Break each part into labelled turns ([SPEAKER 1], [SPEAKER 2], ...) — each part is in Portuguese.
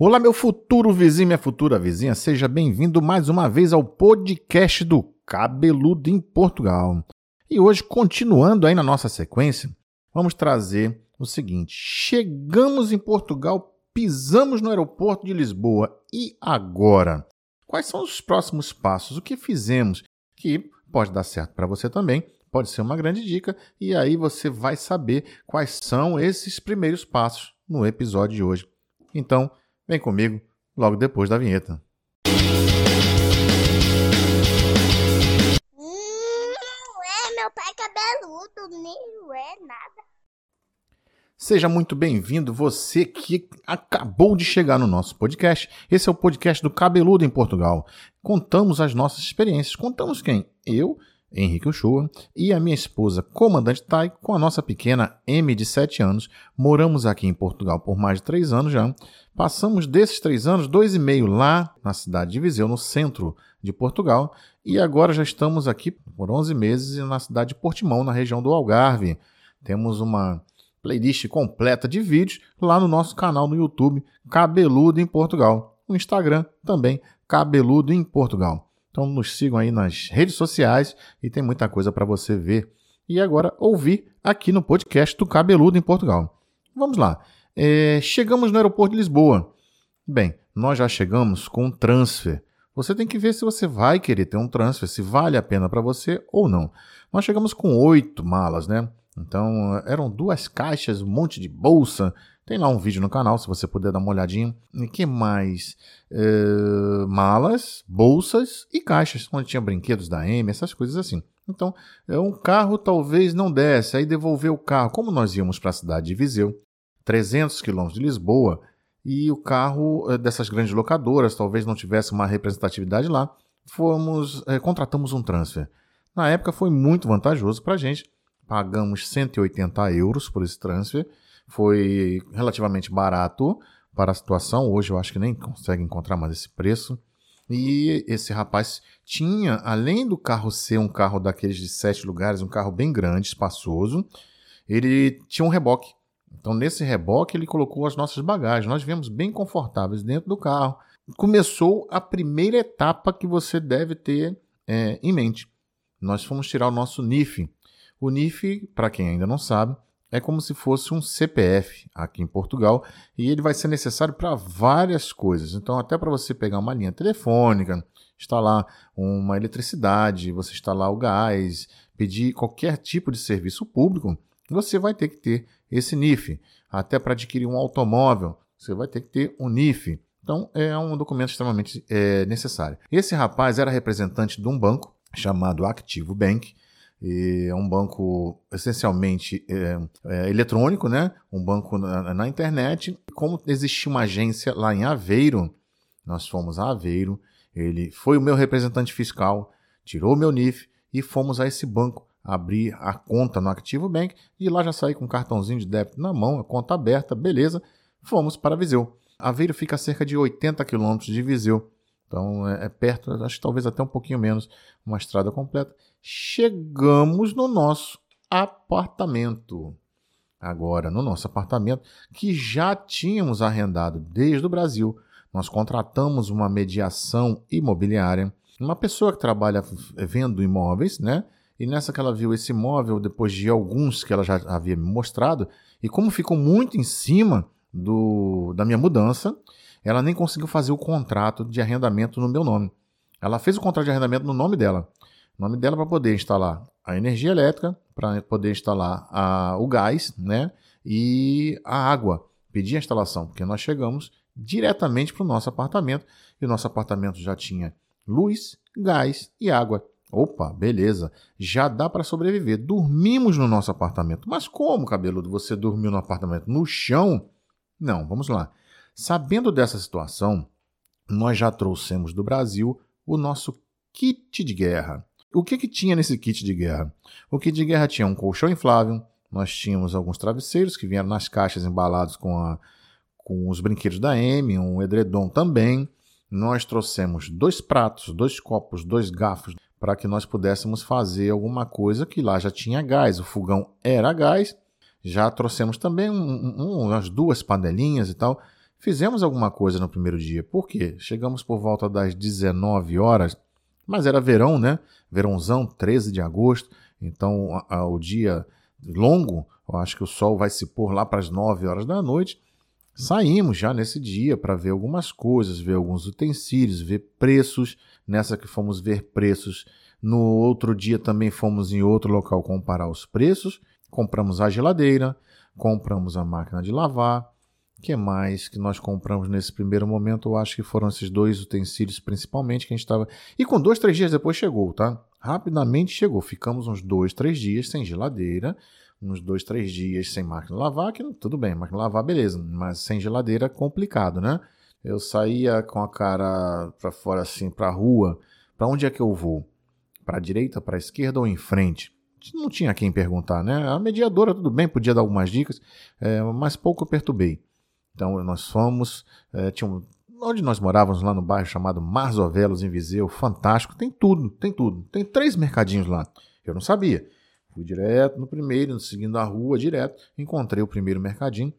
[SPEAKER 1] Olá, meu futuro vizinho, minha futura vizinha, seja bem-vindo mais uma vez ao podcast do Cabeludo em Portugal. E hoje, continuando aí na nossa sequência, vamos trazer o seguinte: chegamos em Portugal, pisamos no aeroporto de Lisboa e agora? Quais são os próximos passos? O que fizemos? Que pode dar certo para você também, pode ser uma grande dica, e aí você vai saber quais são esses primeiros passos no episódio de hoje. Então, Vem comigo logo depois da vinheta.
[SPEAKER 2] Hum, é meu pai cabeludo, nem é nada.
[SPEAKER 1] Seja muito bem-vindo, você que acabou de chegar no nosso podcast. Esse é o podcast do Cabeludo em Portugal. Contamos as nossas experiências. Contamos quem? Eu, Henrique Uchoa, e a minha esposa, comandante Tai, com a nossa pequena M de 7 anos. Moramos aqui em Portugal por mais de 3 anos já. Passamos desses 3 anos, dois e meio lá na cidade de Viseu, no centro de Portugal, e agora já estamos aqui por 11 meses na cidade de Portimão, na região do Algarve. Temos uma playlist completa de vídeos lá no nosso canal no YouTube, Cabeludo em Portugal. No Instagram também, Cabeludo em Portugal. Então nos sigam aí nas redes sociais e tem muita coisa para você ver e agora ouvir aqui no podcast do Cabeludo em Portugal. Vamos lá. É, chegamos no aeroporto de Lisboa. Bem, nós já chegamos com um transfer. Você tem que ver se você vai querer ter um transfer, se vale a pena para você ou não. Nós chegamos com oito malas, né? Então eram duas caixas, um monte de bolsa, tem lá um vídeo no canal, se você puder dar uma olhadinha. E que mais? É, malas, bolsas e caixas, onde tinha brinquedos da M, essas coisas assim. Então, é, um carro talvez não desse, aí devolver o carro. Como nós íamos para a cidade de Viseu, 300 quilômetros de Lisboa, e o carro é, dessas grandes locadoras talvez não tivesse uma representatividade lá, fomos, é, contratamos um transfer. Na época foi muito vantajoso para a gente, pagamos 180 euros por esse transfer, foi relativamente barato para a situação. Hoje eu acho que nem consegue encontrar mais esse preço. E esse rapaz tinha, além do carro ser um carro daqueles de sete lugares, um carro bem grande, espaçoso, ele tinha um reboque. Então, nesse reboque, ele colocou as nossas bagagens. Nós viemos bem confortáveis dentro do carro. Começou a primeira etapa que você deve ter é, em mente. Nós fomos tirar o nosso NIF. O NIF, para quem ainda não sabe, é como se fosse um CPF aqui em Portugal e ele vai ser necessário para várias coisas. Então, até para você pegar uma linha telefônica, instalar uma eletricidade, você instalar o gás, pedir qualquer tipo de serviço público, você vai ter que ter esse NIF. Até para adquirir um automóvel, você vai ter que ter um NIF. Então, é um documento extremamente é, necessário. Esse rapaz era representante de um banco chamado Activo Bank é um banco essencialmente é, é, eletrônico, né? um banco na, na, internet. Como existia uma agência lá em Aveiro, nós fomos a Aveiro, ele foi o meu representante fiscal, tirou o meu NIF e fomos a esse banco abrir a conta no Activo Bank e lá já saí com um cartãozinho de débito na mão, a conta aberta, beleza, fomos para Viseu. Aveiro fica a cerca de 80 quilômetros de Viseu. Então é, é, perto, acho que talvez até um pouquinho menos, uma estrada completa. Chegamos no nosso apartamento. Agora, no nosso apartamento, que já tínhamos arrendado desde o Brasil, nós contratamos uma mediação imobiliária, uma pessoa que trabalha vendo imóveis, né? E nessa que ela viu esse imóvel, depois de alguns que ela já havia me mostrado, e como ficou muito em cima do, da minha mudança, ela nem conseguiu fazer o contrato de arrendamento no meu nome. Ela fez o contrato de arrendamento no nome dela. Nome dela para poder instalar a energia elétrica, para poder instalar a, o gás, né? E a água. Pedir a instalação, porque nós chegamos diretamente para o nosso apartamento e o nosso apartamento já tinha luz, gás e água. Opa, beleza, já dá para sobreviver. Dormimos no nosso apartamento. Mas como, cabeludo, você dormiu no apartamento? No chão? Não, vamos lá. Sabendo dessa situação, nós já trouxemos do Brasil o nosso kit de guerra. O que, que tinha nesse kit de guerra? O kit de guerra tinha um colchão inflável, nós tínhamos alguns travesseiros que vieram nas caixas embalados com, a, com os brinquedos da M, um edredom também. Nós trouxemos dois pratos, dois copos, dois garfos para que nós pudéssemos fazer alguma coisa que lá já tinha gás. O fogão era gás. Já trouxemos também um, um, umas duas panelinhas e tal Fizemos alguma coisa no primeiro dia. Por quê? Chegamos por volta das 19 horas, mas era verão, né? Verãozão, 13 de agosto. Então, a, a, o dia longo, eu acho que o sol vai se pôr lá para as 9 horas da noite. Saímos já nesse dia para ver algumas coisas, ver alguns utensílios, ver preços. Nessa que fomos ver preços. No outro dia também fomos em outro local comparar os preços. Compramos a geladeira, compramos a máquina de lavar. Que mais que nós compramos nesse primeiro momento? Eu acho que foram esses dois utensílios principalmente que a gente estava. E com dois, três dias depois chegou, tá? Rapidamente chegou. Ficamos uns dois, três dias sem geladeira uns dois, três dias sem máquina de lavar, que tudo bem, máquina de lavar, beleza, mas sem geladeira é complicado, né? Eu saía com a cara para fora assim, para a rua, para onde é que eu vou? Para direita, para esquerda ou em frente? Não tinha quem perguntar, né? A mediadora, tudo bem, podia dar algumas dicas, é, mas pouco eu perturbei. Então nós fomos, é, tinha um, onde nós morávamos lá no bairro chamado Marzovelos, em Viseu, fantástico, tem tudo, tem tudo. Tem três mercadinhos lá. Eu não sabia. Fui direto no primeiro, seguindo a rua direto, encontrei o primeiro mercadinho,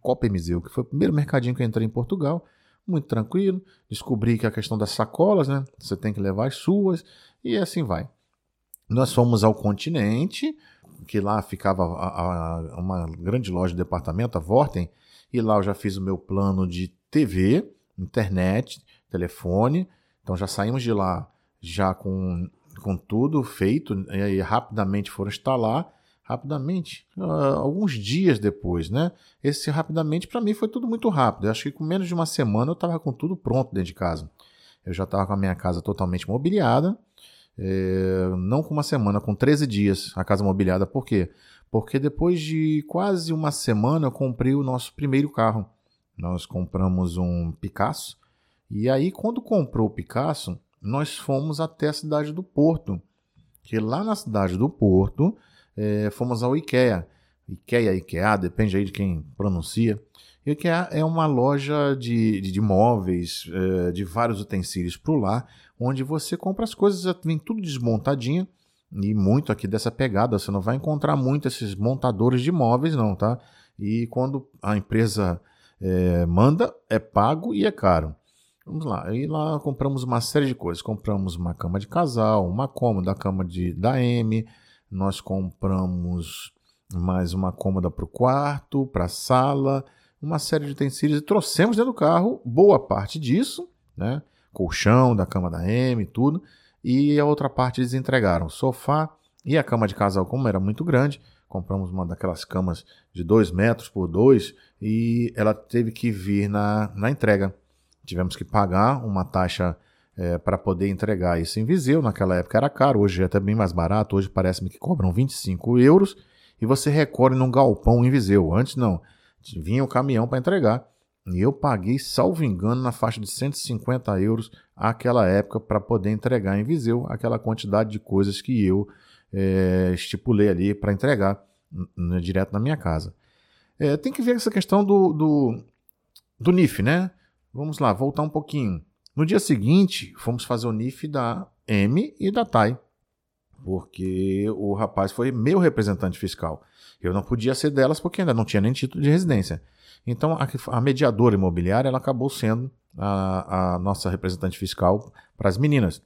[SPEAKER 1] Copa Emiseu, que foi o primeiro mercadinho que eu entrei em Portugal. Muito tranquilo. Descobri que a questão das sacolas, né? Você tem que levar as suas e assim vai. Nós fomos ao continente, que lá ficava a, a, uma grande loja de departamento, a Vorten, e lá eu já fiz o meu plano de TV, internet, telefone. Então já saímos de lá já com com tudo feito, e aí rapidamente foram instalar, rapidamente, uh, alguns dias depois, né? Esse rapidamente para mim foi tudo muito rápido. Eu acho que com menos de uma semana eu estava com tudo pronto dentro de casa. Eu já estava com a minha casa totalmente mobiliada, é, não com uma semana, com 13 dias a casa mobiliada. Por quê? Porque depois de quase uma semana eu comprei o nosso primeiro carro. Nós compramos um Picasso. E aí, quando comprou o Picasso, nós fomos até a cidade do Porto. Que lá na cidade do Porto, é, fomos ao IKEA. IKEA, IKEA, depende aí de quem pronuncia. IKEA é uma loja de, de, de móveis, é, de vários utensílios para o lar, onde você compra as coisas, vem tudo desmontadinho. E muito aqui dessa pegada, você não vai encontrar muito esses montadores de móveis, não, tá? E quando a empresa é, manda, é pago e é caro. Vamos lá, aí lá compramos uma série de coisas. Compramos uma cama de casal, uma cômoda, a cama de, da M. Nós compramos mais uma cômoda para o quarto, para a sala, uma série de utensílios e trouxemos dentro do carro boa parte disso, né? Colchão da cama da M, tudo. E a outra parte eles entregaram o sofá e a cama de casal, como era muito grande, compramos uma daquelas camas de 2 metros por 2 e ela teve que vir na, na entrega. Tivemos que pagar uma taxa é, para poder entregar isso em Viseu. Naquela época era caro, hoje é até bem mais barato. Hoje parece-me que cobram 25 euros e você recolhe num galpão em Viseu. Antes não, vinha o caminhão para entregar. E eu paguei, salvo engano, na faixa de 150 euros aquela época para poder entregar em Viseu aquela quantidade de coisas que eu é, estipulei ali para entregar direto na minha casa. É, tem que ver essa questão do, do, do NIF, né? Vamos lá, voltar um pouquinho. No dia seguinte, fomos fazer o NIF da M e da TAI, porque o rapaz foi meu representante fiscal. Eu não podia ser delas porque ainda não tinha nem título de residência. Então, a, a mediadora imobiliária ela acabou sendo a, a nossa representante fiscal para as meninas.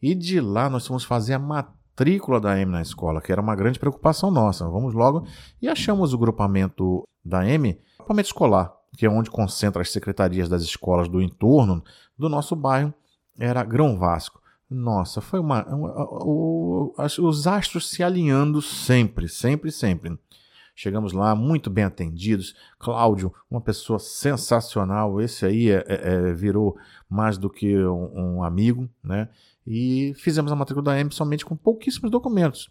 [SPEAKER 1] E de lá nós fomos fazer a matrícula da M na escola, que era uma grande preocupação nossa. Vamos logo e achamos o grupamento da M, grupamento escolar que é onde concentra as secretarias das escolas do entorno do nosso bairro, era Grão Vasco. Nossa, foi uma. uma os astros se alinhando sempre, sempre, sempre. Chegamos lá muito bem atendidos. Cláudio, uma pessoa sensacional. Esse aí é, é, é, virou mais do que um, um, amigo, né? E fizemos a matrícula da M somente com pouquíssimos documentos.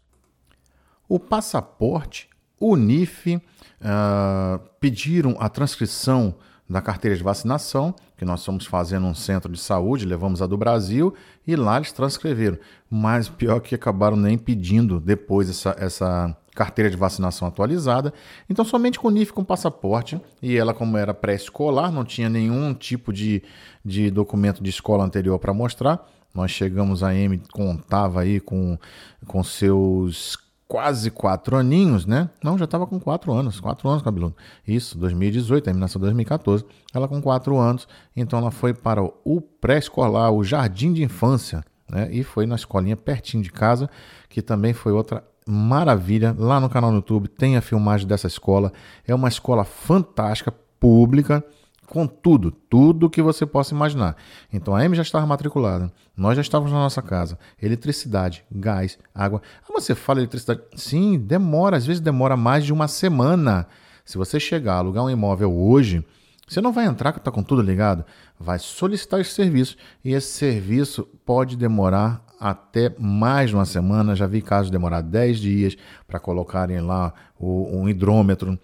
[SPEAKER 1] O passaporte, o NIF, uh, pediram a transcrição da carteira de vacinação, que nós fomos fazendo um centro de saúde, levamos a do Brasil, e lá eles transcreveram. Mas pior que acabaram nem pedindo depois essa, essa carteira de vacinação atualizada. Então, somente com NIF com passaporte, e ela, como era pré-escolar, não tinha nenhum tipo de, de documento de escola anterior para mostrar. Nós chegamos, a M contava aí com, com seus quase quatro aninhos, né? Não, já estava com quatro anos, quatro anos cabeludo. Isso, 2018, terminação 2014. Ela com quatro anos, então ela foi para o pré-escolar, o jardim de infância, né? E foi na escolinha pertinho de casa, que também foi outra maravilha. Lá no canal no YouTube tem a filmagem dessa escola. É uma escola fantástica, pública com tudo, tudo que você possa imaginar. Então a M já estava matriculada, nós já estávamos na nossa casa, eletricidade, gás, água. Ah, você fala eletricidade? Sim, demora, às vezes demora mais de uma semana. Se você chegar a alugar um imóvel hoje, você não vai entrar que está com tudo ligado, vai solicitar esse serviço e esse serviço pode demorar até mais de uma semana. Já vi casos demorar 10 dias para colocarem lá o, um hidrômetro,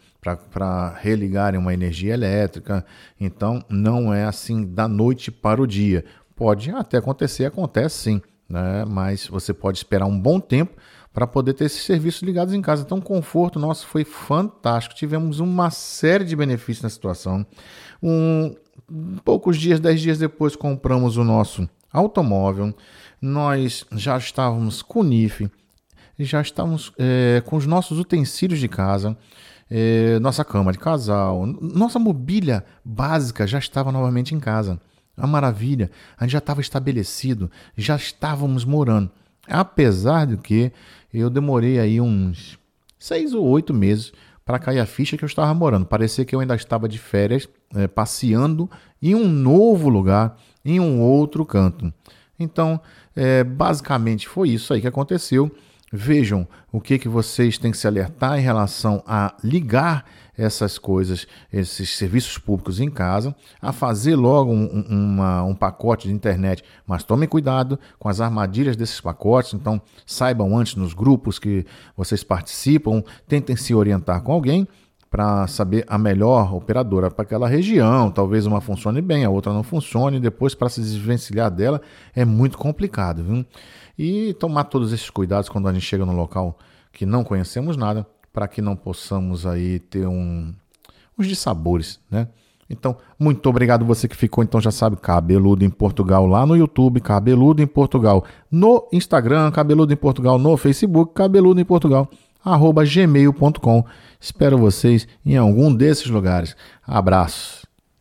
[SPEAKER 1] para religarem uma energia elétrica. Então, não é assim da noite para o dia. Pode até acontecer, acontece sim, né? mas você pode esperar um bom tempo para poder ter esses serviços ligados em casa. Então, o conforto nosso foi fantástico. Tivemos uma série de benefícios na situação. Um, poucos dias, dez dias depois, compramos o nosso automóvel nós já estávamos com o NIF, já estávamos é, com os nossos utensílios de casa, é, nossa cama de casal, nossa mobília básica já estava novamente em casa. A maravilha, a gente já estava estabelecido, já estávamos morando. Apesar de que eu demorei aí uns seis ou oito meses para cair a ficha que eu estava morando. Parecia que eu ainda estava de férias, é, passeando em um novo lugar, em um outro canto. Então, é, basicamente foi isso aí que aconteceu. Vejam o que, que vocês têm que se alertar em relação a ligar essas coisas, esses serviços públicos em casa, a fazer logo um, uma, um pacote de internet. Mas tomem cuidado com as armadilhas desses pacotes. Então, saibam antes nos grupos que vocês participam, tentem se orientar com alguém para saber a melhor operadora para aquela região. Talvez uma funcione bem, a outra não funcione. Depois, para se desvencilhar dela, é muito complicado. Viu? E tomar todos esses cuidados quando a gente chega no local que não conhecemos nada, para que não possamos aí ter um, uns dissabores, né? Então, muito obrigado você que ficou, então já sabe, Cabeludo em Portugal lá no YouTube, Cabeludo em Portugal no Instagram, Cabeludo em Portugal no Facebook, Cabeludo em Portugal gmail.com. Espero vocês em algum desses lugares. Abraços.